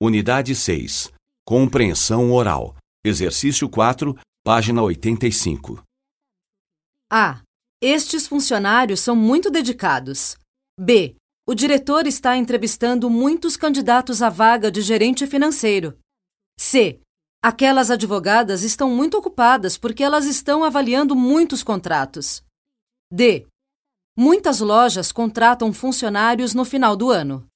Unidade 6. Compreensão oral. Exercício 4, página 85. A. Estes funcionários são muito dedicados. B. O diretor está entrevistando muitos candidatos à vaga de gerente financeiro. C. Aquelas advogadas estão muito ocupadas porque elas estão avaliando muitos contratos. D. Muitas lojas contratam funcionários no final do ano.